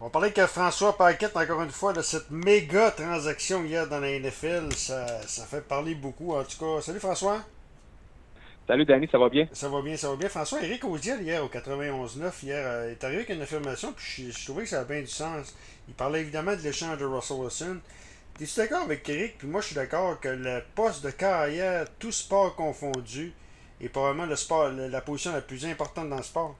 On parlait que François Paquette, encore une fois, de cette méga transaction hier dans la NFL. Ça, ça fait parler beaucoup. En tout cas, salut François. Salut Danny, ça va bien? Ça va bien, ça va bien. François, Eric Audiel, hier au 91-9, hier, euh, est arrivé avec une affirmation, puis je, je, trouvais que ça avait bien du sens. Il parlait évidemment de l'échange de Russell Wilson. Es-tu d'accord avec Eric? Puis moi, je suis d'accord que le poste de carrière, tout sport confondu, est probablement le sport, la position la plus importante dans le sport.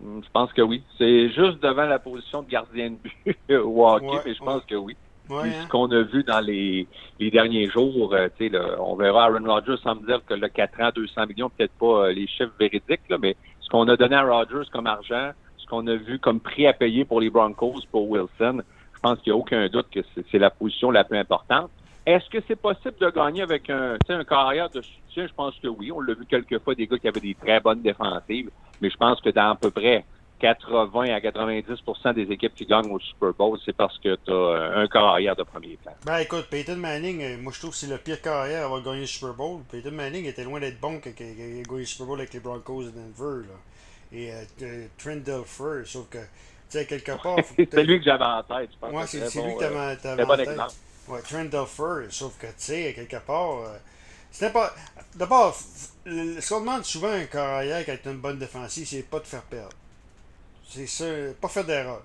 Hmm, je pense que oui. C'est juste devant la position de gardien de but au hockey, ouais, mais je pense que oui. Ouais, hein? Ce qu'on a vu dans les, les derniers jours, euh, là, on verra Aaron Rodgers sans me dire que le 4 ans, 200 millions, peut-être pas euh, les chiffres véridiques, là, mais ce qu'on a donné à Rodgers comme argent, ce qu'on a vu comme prix à payer pour les Broncos, pour Wilson, je pense qu'il n'y a aucun doute que c'est la position la plus importante. Est-ce que c'est possible de gagner avec un, un carrière de soutien? Je pense que oui. On l'a vu quelques fois, des gars qui avaient des très bonnes défensives, mais je pense que dans à peu près 80 à 90% des équipes qui gagnent au Super Bowl, c'est parce que tu as un carrière de premier plan. Ben écoute, Peyton Manning, euh, moi je trouve que c'est le pire carrière à avoir gagné le Super Bowl. Peyton Manning était loin d'être bon quand il a gagné le Super Bowl avec les Broncos de Denver. Là. Et euh, Trent Dilfer, sauf que, tu sais, quelque part. c'est lui que j'avais en tête, je pense. Ouais, c'est bon, lui que t'avais euh, en tête. Exemple. Ouais, Trent Dilfer, sauf que, tu sais, quelque part. Euh, c'était pas. D'abord, ce qu'on demande souvent à un carrière qui a une bonne défensive, c'est pas de faire perdre. C'est ça, pas faire d'erreur.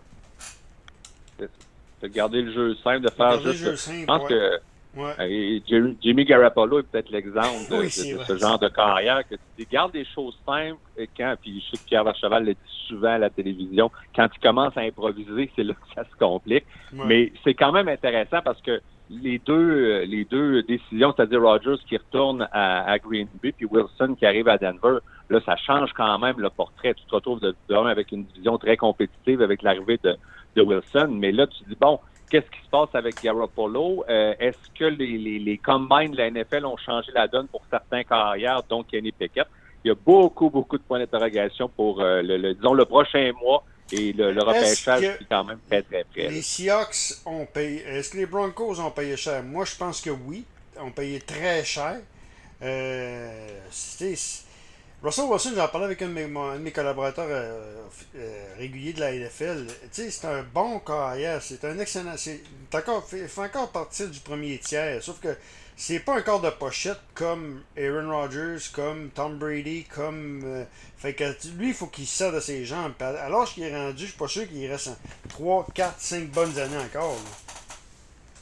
De garder le jeu simple, de faire juste. Le jeu simple, je pense ouais. que ouais. Jimmy Garoppolo est peut-être l'exemple de, oui, de, de vrai, ce genre de carrière que tu dis, garde des choses simples et quand, puis je sais que Pierre Vercheval le dit souvent à la télévision, quand tu commences à improviser, c'est là que ça se complique. Ouais. Mais c'est quand même intéressant parce que les deux, les deux décisions, c'est-à-dire Rogers qui retourne à, à, Green Bay, puis Wilson qui arrive à Denver, là, ça change quand même le portrait. Tu te retrouves de, de avec une division très compétitive avec l'arrivée de, de, Wilson. Mais là, tu dis, bon, qu'est-ce qui se passe avec Garoppolo? Euh, Est-ce que les, les, les combines de la NFL ont changé la donne pour certains carrières, dont Kenny Pickett? Il y a beaucoup, beaucoup de points d'interrogation pour, euh, le, le, disons, le prochain mois et le, le repêchage est quand même très, très près. Les Seahawks ont payé. Est-ce que les Broncos ont payé cher? Moi, je pense que oui. Ont payé très cher. Euh, Russell Wilson, j'en parlais avec un de mes, un de mes collaborateurs euh, euh, réguliers de la NFL. C'est un bon carrière. C'est un excellent. C'est encore, fait, fait encore partie du premier tiers. Sauf que c'est pas un corps de pochette comme Aaron Rodgers, comme Tom Brady, comme. Euh, fait que lui, il faut qu'il se de ses jambes. Alors qu'il est rendu, je suis pas sûr qu'il reste 3, 4, 5 bonnes années encore.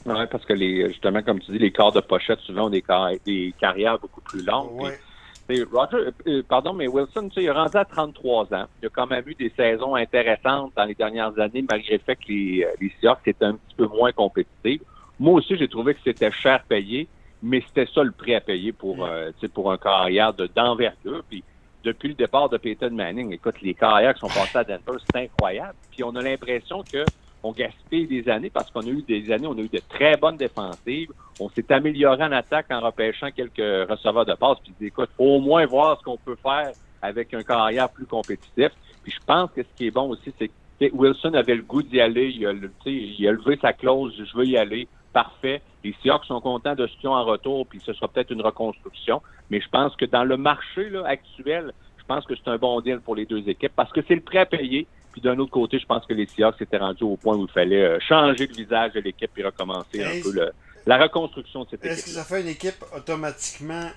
Oui, parce que les, justement, comme tu dis, les corps de pochette souvent ont des, car des carrières beaucoup plus longues. Ouais. Puis, Roger, euh, pardon, mais Wilson, tu sais, il est rendu à 33 ans. Il a quand même eu des saisons intéressantes dans les dernières années, malgré le fait que les, les Seahawks étaient un petit peu moins compétitifs. Moi aussi, j'ai trouvé que c'était cher payé mais c'était ça le prix à payer pour, euh, pour un carrière d'envergure. Puis depuis le départ de Peyton Manning, écoute, les carrières qui sont passées à Denver, c'est incroyable. Puis on a l'impression que on gaspille des années parce qu'on a eu des années, on a eu de très bonnes défensives. On s'est amélioré en attaque en repêchant quelques receveurs de passe. Puis écoute, au moins voir ce qu'on peut faire avec un carrière plus compétitif. Puis je pense que ce qui est bon aussi, c'est que Wilson avait le goût d'y aller. Il a, il a levé sa clause, je veux y aller parfait. Les Seahawks sont contents de ce qu'ils ont en retour, puis ce sera peut-être une reconstruction. Mais je pense que dans le marché là, actuel, je pense que c'est un bon deal pour les deux équipes parce que c'est le prêt à payer. Puis d'un autre côté, je pense que les Seahawks étaient rendus au point où il fallait euh, changer le visage de l'équipe et recommencer un peu le, la reconstruction de cette équipe. Est-ce que ça fait une équipe automatiquement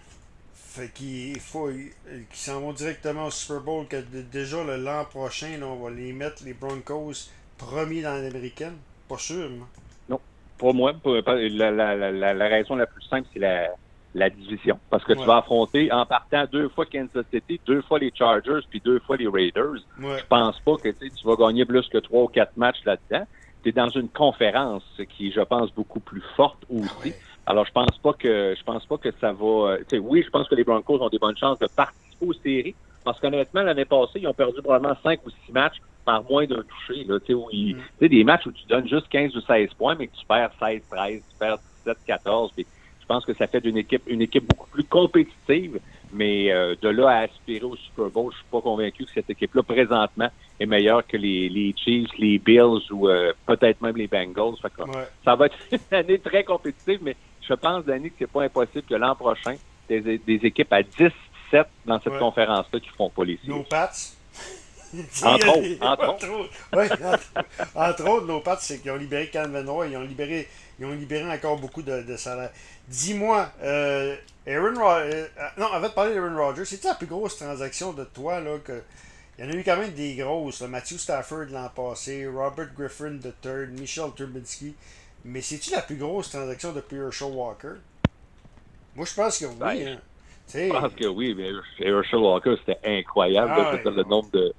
qu'il faut qui s'en vont directement au Super Bowl que déjà l'an prochain, là, on va les mettre les Broncos premiers dans l'américaine? Pas sûr, moi. Pour moi, pour, la, la, la, la, raison la plus simple, c'est la, la division. Parce que Ouais. tu vas affronter, en partant deux fois Kansas City, deux fois les Chargers, puis deux fois les Raiders. Ouais. Je pense pas que tu vas gagner plus que trois ou quatre matchs là-dedans. Tu es dans une conférence qui, je pense, beaucoup plus forte aussi. Ah ouais. Alors, je pense pas que je pense pas que ça va. euh, oui, je pense que les Broncos ont des bonnes chances de participer aux séries. Parce qu'honnêtement, l'année passée, ils ont perdu probablement cinq ou six matchs par moins d'un touché. Là, où ils- Mm. des matchs où tu donnes juste 15 ou 16 points, mais que tu perds 16, 13, tu perds 17, 14. Puis je pense que ça fait d'une équipe une équipe beaucoup plus compétitive. Mais euh, de là à aspirer au Super Bowl, je suis pas convaincu que cette équipe-là, présentement, est meilleure que les, les Chiefs, les Bills ou euh, peut-être même les Bengals. Fait que, Ouais. ça va être une année très compétitive, mais je pense, Danny, que c'est pas impossible que l'an prochain, des, des équipes à 10-17 dans cette Ouais. conférence-là qui feront pas les Nos séries. Pats. entre, autres, entre, autres. Ouais, entre, autres, nos pattes, c'est qu'ils ont libéré Calvin Roy, ils ont libéré, ils ont libéré encore beaucoup de, de salaires. Dis-moi, euh, Aaron Rodgers, euh, non, avant de parler d'Aaron Rodgers, c'est-tu la plus grosse transaction de toi, là, que. Il y en a eu quand même des grosses. Matthew Stafford l'an passé, Robert Griffin III, Michel Turbinski. Mais c'est-tu la plus grosse transaction depuis Herschel Walker? Moi, je pense que oui. Ben, hein. Je pense que oui, mais Herschel Walker, c'était incroyable. Ah, le nombre de,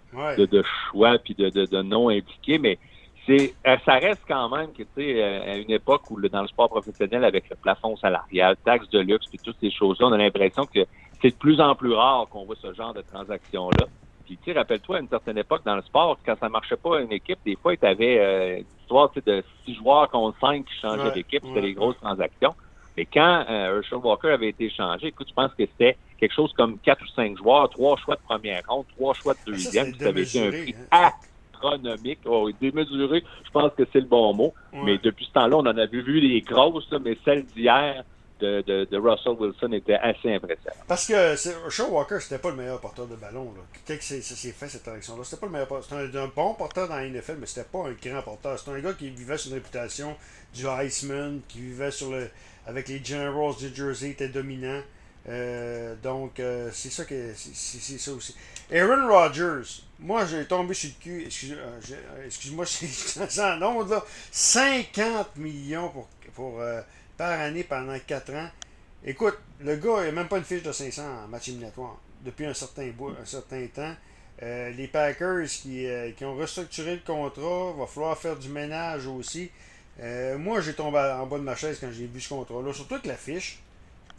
de, choix et de, de, de noms impliqués. Mais c'est euh, ça reste quand même que tu sais euh, à une époque où dans le sport professionnel avec le plafond salarial, taxes de luxe puis toutes ces choses-là, on a l'impression que c'est de plus en plus rare qu'on voit ce genre de transactions-là. Puis tu sais, rappelle-toi à une certaine époque dans le sport, quand ça marchait pas une équipe, des fois, tu avais euh, une histoire de six joueurs contre cinq qui changeaient d'équipe, c'était des grosses transactions. Mais quand euh, Herschel Walker avait été changé, écoute, je pense que c'était quelque chose comme quatre ou cinq joueurs, trois choix de première ronde, trois choix de deuxième, ça, ça avait été un prix hein astronomique. Oh, démesuré, je pense que c'est le bon mot. Mais depuis ce temps-là, on en a vu, vu les grosses, mais celles d'hier de, de, Russell Wilson étaient assez impressionnantes. Parce que Shaw Walker, c'était pas le meilleur porteur de ballon. Là. Quand c'est fait cette élection-là, c'était pas le meilleur porteur. C'était un, bon porteur dans la NFL, mais c'était pas un grand porteur. C'était un gars qui vivait sur une réputation du Iceman, qui vivait sur le avec les Generals du Jersey, était dominant. Euh, donc, euh, c'est ça que c'est ça aussi. Aaron Rodgers, moi j'ai tombé sur le cul, euh, excuse-moi, c'est un nombre là, 50 millions pour, pour par année pendant 4 ans. Écoute, le gars n'a même pas une fiche de 500 en match éliminatoire depuis un certain, bout, un certain temps. les Packers qui, qui, ont restructuré le contrat, va falloir faire du ménage aussi. moi, j'ai tombé en bas de ma chaise quand j'ai vu ce contrat-là, surtout que la fiche.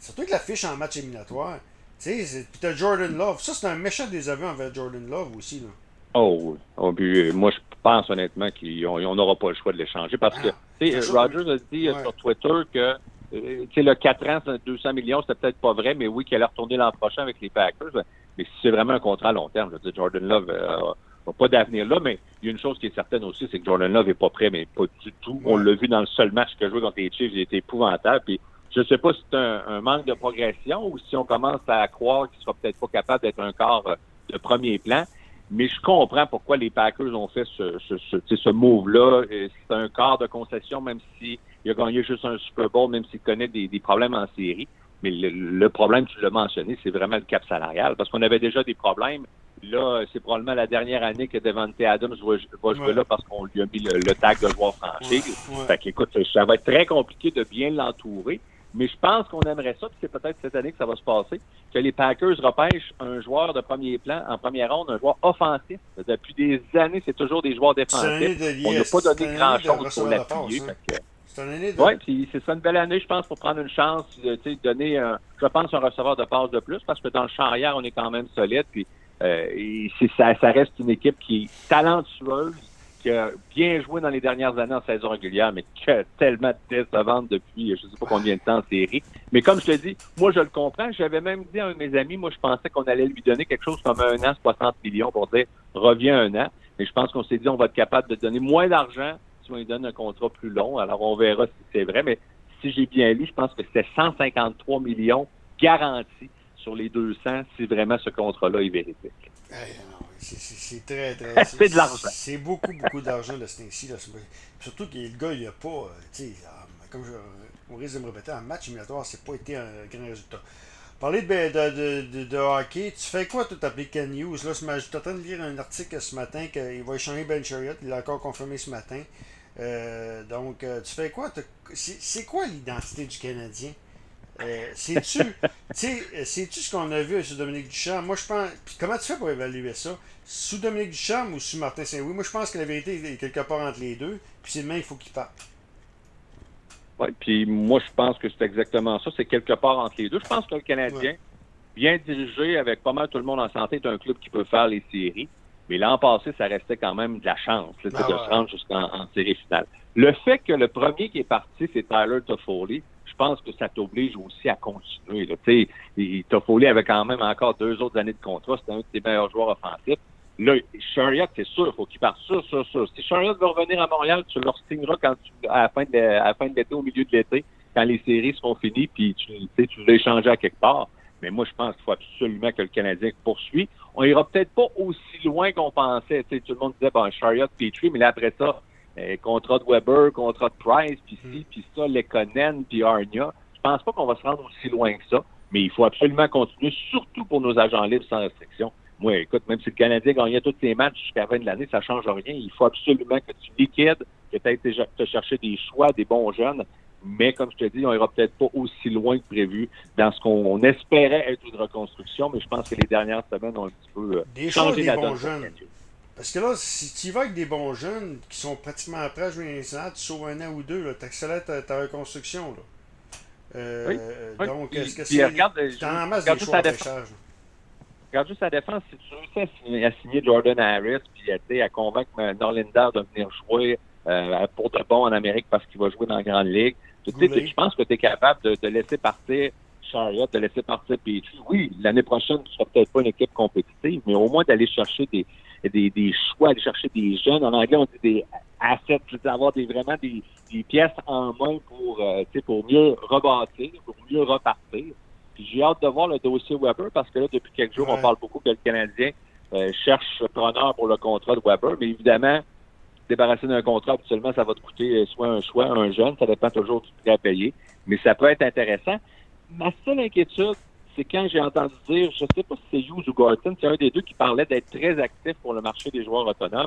Surtout que la fiche en match éliminatoire. Tu sais, puis t'as Jordan Love. Ça, c'est un méchant désaveu envers Jordan Love aussi. Là. Oh oui. Oh, euh, moi, je pense honnêtement qu'on n'aura pas le choix de l'échanger parce que, ah, tu sais, Rogers a dit euh, sur Twitter que, euh, tu sais, le 4 ans, 200 millions, c'était peut-être pas vrai, mais oui, qu'il allait retourner l'an prochain avec les Packers. Mais si c'est vraiment un contrat à long terme, je veux dire, Jordan Love n'a pas d'avenir là, mais il y a une chose qui est certaine aussi, c'est que Jordan Love n'est pas prêt, mais pas du tout. On l'a vu dans le seul match que joué contre les Chiefs, il était épouvantable. Puis je ne sais pas si c'est un, manque de progression ou si on commence à croire qu'il sera peut-être pas capable d'être un corps euh, de premier plan. Mais je comprends pourquoi les Packers ont fait ce, ce, ce, ce move-là. C'est un quart de concession, même s'il a gagné juste un Super Bowl, même s'il connaît des, problèmes en série. Mais le, problème, tu l'as mentionné, c'est vraiment le cap salarial. Parce qu'on avait déjà des problèmes. Là, c'est probablement la dernière année que Devante Adams va, jouer là parce qu'on lui a mis le, tag de joueur franchise. Fait qu'écoute, ça va être très compliqué de bien l'entourer. Mais je pense qu'on aimerait ça, puis c'est peut-être cette année que ça va se passer, que les Packers repêchent un joueur de premier plan, en première ronde, un joueur offensif. Depuis des années, c'est toujours des joueurs défensifs. On n'a pas donné grand-chose pour l'appuyer. Oui, puis c'est ça une belle année, je pense, pour prendre une chance, de donner, un, je pense, un receveur de passe de plus, parce que dans le champ arrière, on est quand même solide, puis euh, ça, ça reste une équipe qui est talentueuse, bien joué dans les dernières années en saison régulière, mais tellement décevante depuis je ne sais pas combien de temps en série. Mais comme je te dis, moi je le comprends. J'avais même dit à un de mes amis, moi je pensais qu'on allait lui donner quelque chose comme un an, 60 millions pour dire reviens un an. Mais je pense qu'on s'est dit on va être capable de donner moins d'argent si on lui donne un contrat plus long. Alors on verra si c'est vrai. Mais si j'ai bien lu, je pense que c'était 153 millions garantis sur les 200 si vraiment ce contrat-là est vérifié. C'est très, très. c'est de l'argent. C'est beaucoup, beaucoup d'argent de ce temps-ci. Surtout que le gars, il n'a pas. Euh, comme je, on risque de me répéter, en match éliminatoire, c'est pas été un grand résultat. Parler de, de, de, de, hockey, tu fais quoi, tout appelé Ken News? Là, je suis en train de lire un article ce matin qu'il va échanger Ben Chariot. Il l'a encore confirmé ce matin. Euh, donc, euh, tu fais quoi? C'est quoi l'identité du Canadien? Euh, sais-tu ce qu'on a vu sous Dominique Duchamp? Moi, je pense. Puis comment tu fais pour évaluer ça? Sous Dominique Duchamp ou sous Martin Saint-Louis? Moi, je pense que la vérité est quelque part entre les deux. Puis c'est demain, il faut qu'il parte. Oui, puis moi, je pense que c'est exactement ça. C'est quelque part entre les deux. Je pense que le Canadien, bien dirigé, avec pas mal tout le monde en santé, est un club qui peut faire les séries. Mais l'an passé, ça restait quand même de la chance de se rendre jusqu'en série finale. Le fait que le premier qui est parti, c'est Tyler Toffoli, pense que ça t'oblige aussi à continuer. Là. Toffoli avait quand même encore deux autres années de contrat. C'était un de ses meilleurs joueurs offensifs. Là, Chariot, c'est sûr, il faut qu'il parte sûr, sûr, sûr. Si Chariot veut revenir à Montréal, tu le signeras quand tu, à la fin de, l'été, au milieu de l'été, quand les séries seront finies, puis tu, tu, veux échanger à quelque part. Mais moi, je pense qu'il faut absolument que le Canadien poursuive. On ira peut-être pas aussi loin qu'on pensait. Tu sais, tout le monde disait, bon, Chariot, Petrie, mais là, après ça, contrat de Weber, contrat de Price, puis ci, puis ça, Lekonen, puis Arnia. Je pense pas qu'on va se rendre aussi loin que ça, mais il faut absolument continuer, surtout pour nos agents libres sans restriction. Moi, écoute, même si le Canadien gagnait tous ses matchs jusqu'à la fin de l'année, ça change rien. Il faut absolument que tu liquides, que tu ailles te chercher des choix, des bons jeunes. Mais comme je te dis, on ira peut-être pas aussi loin que prévu dans ce qu'on espérait être une reconstruction, mais je pense que les dernières semaines ont un petit peu euh, des changé des bons jeunes. Parce que là, si tu y vas avec des bons jeunes qui sont pratiquement prêts à jouer un tu sauves un an ou deux, tu accélères ta, reconstruction. Là. Euh, Donc, est-ce que c'est. Regarde, en masse des choix Regarde juste sa défense, si tu réussis à signer, Jordan Harris, puis à convaincre Norlinder de venir jouer euh, pour de bon en Amérique parce qu'il va jouer dans la Grande Ligue, tu sais, je pense que tu es capable de, de, laisser partir Chariot, de laisser partir Petrie? Oui, l'année prochaine, tu ne seras peut-être pas une équipe compétitive, mais au moins d'aller chercher des, des, des, choix, aller chercher des jeunes. En anglais, on dit des assets, avoir des, vraiment des, des pièces en main pour, euh, pour mieux rebâtir, pour mieux repartir. j'ai hâte de voir le dossier Weber parce que là, depuis quelques jours, on parle beaucoup que le Canadien euh, cherche preneur pour le contrat de Weber, mais évidemment, débarrasser d'un contrat, habituellement, ça va te coûter soit un choix, un jeune, ça dépend toujours du prix à payer, mais ça peut être intéressant. Ma seule inquiétude, c'est quand j'ai entendu dire, je ne sais pas si c'est Hughes ou Gorton, c'est un des deux qui parlait d'être très actif pour le marché des joueurs autonomes.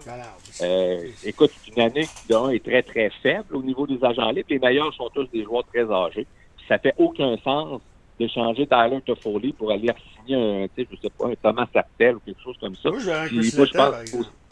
Euh, écoute, c'est une année qui est très, très faible au niveau des agents libres. Les meilleurs sont tous des joueurs très âgés. ça fait aucun sens de changer Tyler Toffoli pour aller signer un, je sais pas, un Thomas Sartel ou quelque chose comme ça. Moi, j'ai un Chris Letang,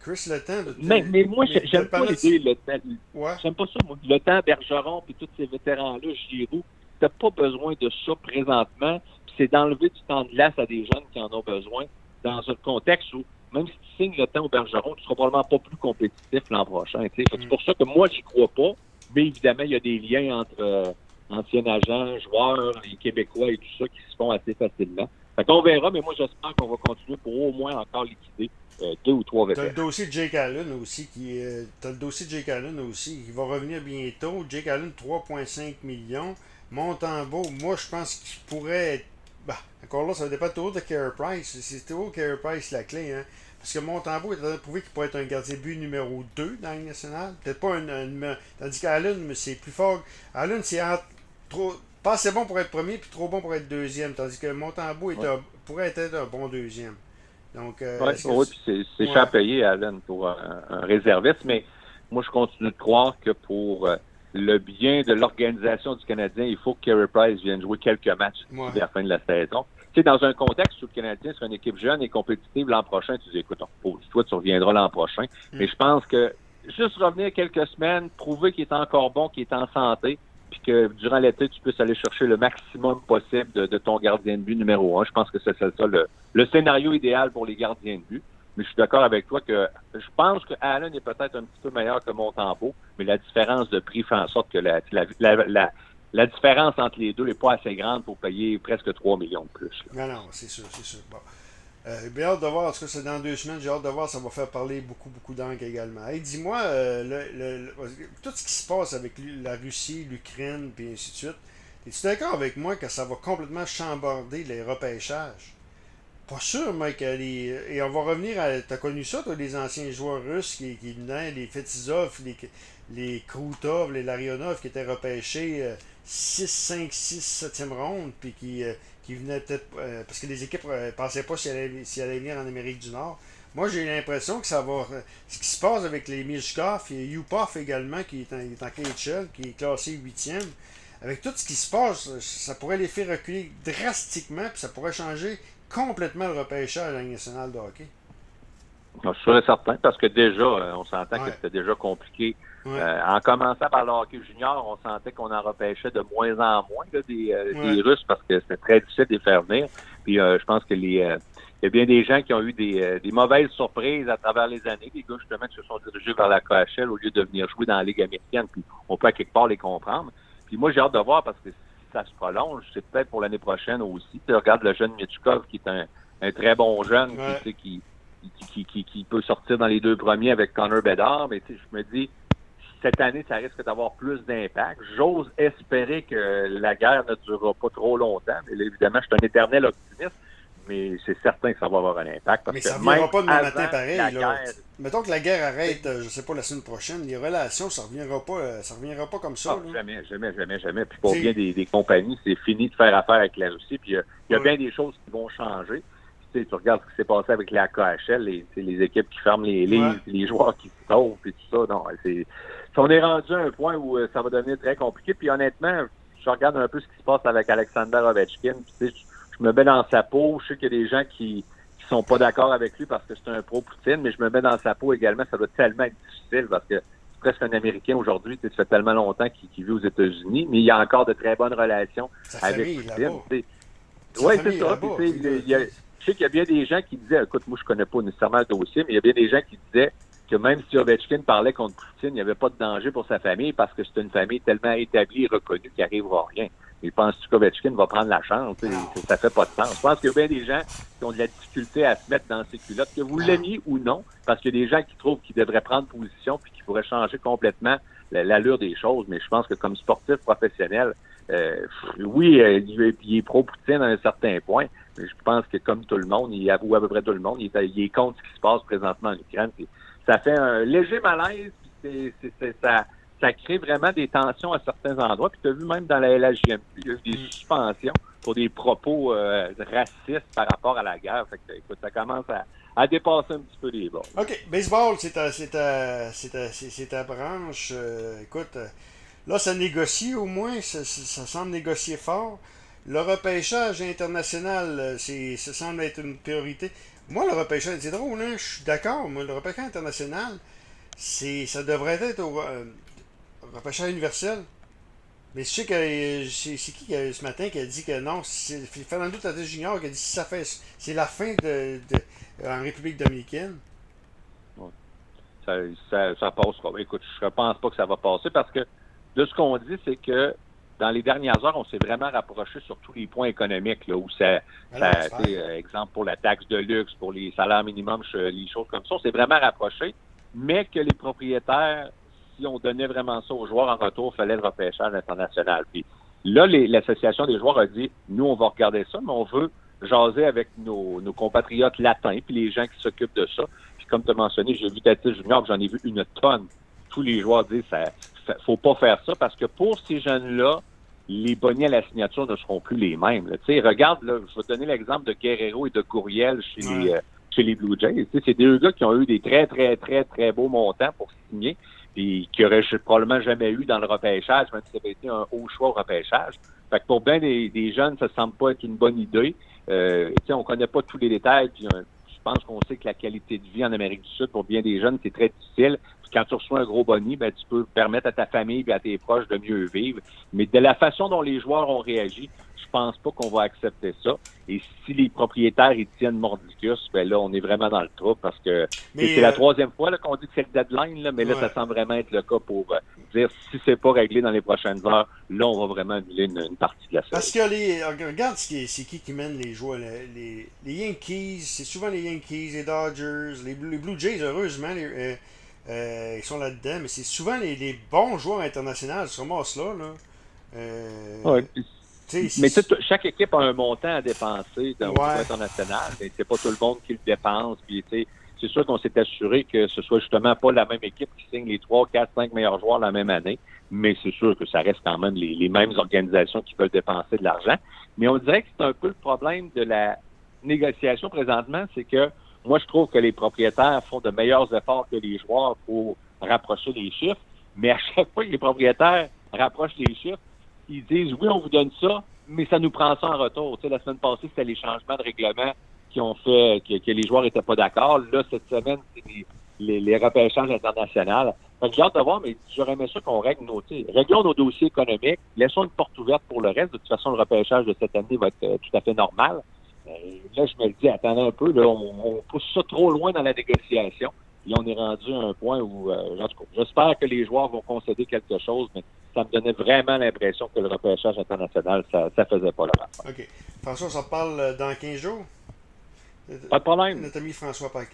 Chris Letang. Mais, mais moi, j'aime pas l'idée, le temps. J'aime pas ça, moi. Le temps, Bergeron, puis tous ces vétérans-là, Giroud. T'as pas besoin de ça présentement c'est d'enlever du temps de glace à des jeunes qui en ont besoin dans un contexte où, même si tu signes le temps au Bergeron, tu seras probablement pas plus compétitif l'an prochain. C'est pour ça que moi, j'y crois pas. Mais évidemment, il y a des liens entre euh, anciens agents, joueurs, les Québécois et tout ça qui se font assez facilement. Fait qu'on verra, mais moi, j'espère qu'on va continuer pour au moins encore liquider euh, deux ou trois vétérans. T'as le dossier de Jake Allen aussi qui euh, le dossier de Jake Allen aussi qui va revenir bientôt. Jake Allen 3,5 millions. Montembeau, moi je pense qu'il pourrait être bah, encore là, ça dépend toujours de Carey Price. C'est toujours Carey Price la clé. Hein? Parce que Montembeau est prouvé qu'il pourrait être un gardien but numéro 2 dans la nationale. Peut-être pas un, Tandis qu'Allen, c'est plus fort. Allen, c'est trop. Pas assez bon pour être premier, puis trop bon pour être deuxième. Tandis que Montembeau pourrait être un bon deuxième. Donc, euh, oui, c'est cher payé, Allen, pour un, réserviste. Mais moi, je continue de croire que pour. Euh, le bien de l'organisation du Canadien, il faut que Carey Price vienne jouer quelques matchs à la fin de la saison. Tu sais, dans un contexte où le Canadien sera une équipe jeune et compétitive l'an prochain, tu dis, écoute, toi, tu reviendras l'an prochain. Mm. Mais je pense que juste revenir quelques semaines, prouver qu'il est encore bon, qu'il est en santé, puis que durant l'été, tu puisses aller chercher le maximum possible de, ton gardien de but numéro un. Je pense que c'est ça le, le scénario idéal pour les gardiens de but. Mais je suis d'accord avec toi que je pense que Allen est peut-être un petit peu meilleur que Montembeau, mais la différence de prix fait en sorte que la, différence entre les deux n'est pas assez grande pour payer presque 3 millions de plus. Non, non, c'est sûr, c'est sûr. Euh, j'ai hâte de voir, parce que c'est dans deux semaines, j'ai hâte de voir, ça va faire parler beaucoup, beaucoup d'angles également. Hey, dis-moi, euh, tout ce qui se passe avec la Russie, l'Ukraine, puis ainsi de suite, es-tu d'accord avec moi que ça va complètement chambarder les repêchages? Pas sûr, Mike. Et on va revenir à. T'as connu ça, toi, les anciens joueurs russes qui, venaient, les Fetizov, les, les les Larionov, qui étaient repêchés 6, 5, 6, 7e ronde, puis qui, euh, qui venaient peut-être. Euh, parce que les équipes ne euh, pensaient pas s'ils allaient, venir en Amérique du Nord. Moi, j'ai l'impression que ça va. Ce qui se passe avec les Mishkov et Yupov également, qui est en, est en KHL, qui est classé 8e, avec tout ce qui se passe, ça pourrait les faire reculer drastiquement, puis ça pourrait changer complètement le repêchage à la nationale de hockey. Je suis certain, parce que déjà, euh, on sentait que c'était déjà compliqué. Euh, en commençant par le hockey junior, on sentait qu'on en repêchait de moins en moins euh, des, Russes parce que c'était très difficile de les faire venir. Puis je pense que les il y a bien des gens qui ont eu des, mauvaises surprises à travers les années, des gars justement qui se sont dirigés vers la KHL au lieu de venir jouer dans la Ligue américaine, puis on peut à quelque part les comprendre. Puis moi, j'ai hâte de voir parce que ça se prolonge, c'est peut-être pour l'année prochaine aussi. Tu regardes le jeune Mitchkov qui est un, très bon jeune qui, qui, qui, qui, peut sortir dans les deux premiers avec Connor Bedard, mais je me dis, cette année, ça risque d'avoir plus d'impact. J'ose espérer que la guerre ne durera pas trop longtemps. Mais évidemment, je suis un éternel optimiste mais c'est certain que ça va avoir un impact. mais ça ne reviendra pas demain matin pareil. Là. Mettons que la guerre arrête, euh, je ne sais pas, la semaine prochaine, les relations, ça ne reviendra, pas, euh, ça reviendra pas comme ça. Ah, jamais, jamais, jamais, jamais. Puis pour bien des, compagnies, c'est fini de faire affaire avec la Russie. Puis il y a, bien des choses qui vont changer. Tu, sais, tu regardes ce qui s'est passé avec la KHL, les, les équipes qui ferment les livres, les joueurs qui se sauvent, et tout ça. Non, c'est, on est rendu à un point où euh, ça va devenir très compliqué. Puis honnêtement, je regarde un peu ce qui se passe avec Alexander Ovechkin. Puis, je me mets dans sa peau. Je sais qu'il y a des gens qui qui sont pas d'accord avec lui parce que c'est un pro-Poutine, mais je me mets dans sa peau également. Ça doit tellement être difficile parce que c'est presque un Américain aujourd'hui. Ça fait tellement longtemps qu'il vit aux États-Unis, mais il y a encore de très bonnes relations avec Poutine. Oui, c'est ça. je sais qu'il y a bien des gens qui disaient, écoute, moi je connais pas nécessairement le dossier, mais il y a bien des gens qui disaient que même si Ovechkin parlait contre Poutine, il n'y avait pas de danger pour sa famille parce que c'est une famille tellement établie et reconnue qu'il n'arrivera rien. Il pense que Ovechkin va prendre la chance? Ça fait pas de sens. Je pense qu'il y a bien des gens qui ont de la difficulté à se mettre dans ces culottes, que vous l'aimiez ou non, parce qu'il y a des gens qui trouvent qu'ils devraient prendre position puis qui pourraient changer complètement l'allure des choses. Mais je pense que comme sportif professionnel, euh, oui, euh, il, est, pro-Poutine à un certain point, mais je pense que comme tout le monde, il avoue à peu près tout le monde, il est, il est contre ce qui se passe présentement en Ukraine. Ça fait un léger malaise, puis c'est ça ça crée vraiment des tensions à certains endroits. Puis tu as vu même dans la LHJMQ, il y a eu des mm. suspensions pour des propos euh, racistes par rapport à la guerre. Fait que, écoute, ça commence à, dépasser un petit peu les bords. OK. Baseball, c'est ta, c'est ta, branche. Euh, écoute, euh, là, ça négocie au moins. Ça, semble négocier fort. Le repêchage international, c'est, ça semble être une priorité. Moi, le repêchage, c'est drôle, hein? Je suis d'accord. Moi, le repêchage international, c'est, ça devrait être au, repêchage universel. Mais je sais que c'est qui ce matin qui a dit que non, c'est Fernando Tatis Junior qui a dit que ça fait c'est la fin de, en République dominicaine. Ça, ça, ça, passera. Écoute, je ne pense pas que ça va passer parce que de ce qu'on dit, c'est que dans les dernières heures, on s'est vraiment rapproché sur tous les points économiques, là, où ça, ça euh, exemple pour la taxe de luxe, pour les salaires minimums, les choses comme ça, on s'est vraiment rapproché, mais que les propriétaires si on donnait vraiment ça aux joueurs en retour, il fallait le repêchage international. Puis là, l'association des joueurs a dit, nous, on va regarder ça, mais on veut jaser avec nos, compatriotes latins, puis les gens qui s'occupent de ça. Puis comme tu as mentionné, j'ai vu Tatis Junior, j'en ai vu une tonne. Tous les joueurs disent, ça, faut pas faire ça, parce que pour ces jeunes-là, les bonnets à la signature ne seront plus les mêmes. Regarde, là, je vais te donner l'exemple de Guerrero et de Courriel chez les euh, chez les Blue Jays. C'est deux gars qui ont eu des très, très, très, très beaux montants pour signer puis qu'il aurait probablement jamais eu dans le repêchage, même si ça avait été un haut choix au repêchage. Fait que pour bien des, jeunes, ça semble pas être une bonne idée. Euh, on connaît pas tous les détails, puis euh, je pense qu'on sait que la qualité de vie en Amérique du Sud, pour bien des jeunes, c'est très difficile. Quand tu reçois un gros boni, ben, tu peux permettre à ta famille et à tes proches de mieux vivre. Mais de la façon dont les joueurs ont réagi, je pense pas qu'on va accepter ça. Et si les propriétaires y tiennent mordicus, ben là, on est vraiment dans le trou parce que c'est la euh, troisième fois qu'on dit que c'est le deadline, là, mais là, ça semble vraiment être le cas pour euh, dire si c'est pas réglé dans les prochaines heures, là, on va vraiment annuler une, partie de la série. Parce que les, regarde c'est qui qui mène les joueurs. Les, les, Yankees, c'est souvent les Yankees, les Dodgers, les, Blue Jays, heureusement, euh, ils sont là-dedans, mais c'est souvent les, bons joueurs internationaux qui se ramassent là. là. Mais chaque équipe a un montant à dépenser dans le le international, mais c'est pas tout le monde qui le dépense. Puis, c'est sûr qu'on s'est assuré que ce soit justement pas la même équipe qui signe les 3, 4, 5 meilleurs joueurs la même année, mais c'est sûr que ça reste quand même les, mêmes organisations qui veulent dépenser de l'argent. Mais on dirait que c'est un peu le problème de la négociation présentement, c'est que moi, je trouve que les propriétaires font de meilleurs efforts que les joueurs pour rapprocher les chiffres, mais à chaque fois que les propriétaires rapprochent les chiffres, ils disent oui, on vous donne ça, mais ça nous prend ça en retour. Tu sais, la semaine passée, c'était les changements de règlement qui ont fait que, les joueurs n'étaient pas d'accord. Là, cette semaine, c'est les, les, repêchages internationaux. J'ai hâte de voir, mais j'aurais aimé ça qu'on règle nos, réglons nos dossiers économiques, laissons une porte ouverte pour le reste. De toute façon, le repêchage de cette année va être euh, tout à fait normal. Euh, là, je me dis, attendez un peu, là, on, on, pousse ça trop loin dans la négociation. Là, on est rendu à un point où, euh, j'espère que les joueurs vont concéder quelque chose, mais ça me donnait vraiment l'impression que le repêchage international, ça ne faisait pas leur OK. François, ça parle dans 15 jours? Pas de problème. Notre ami François Paquet.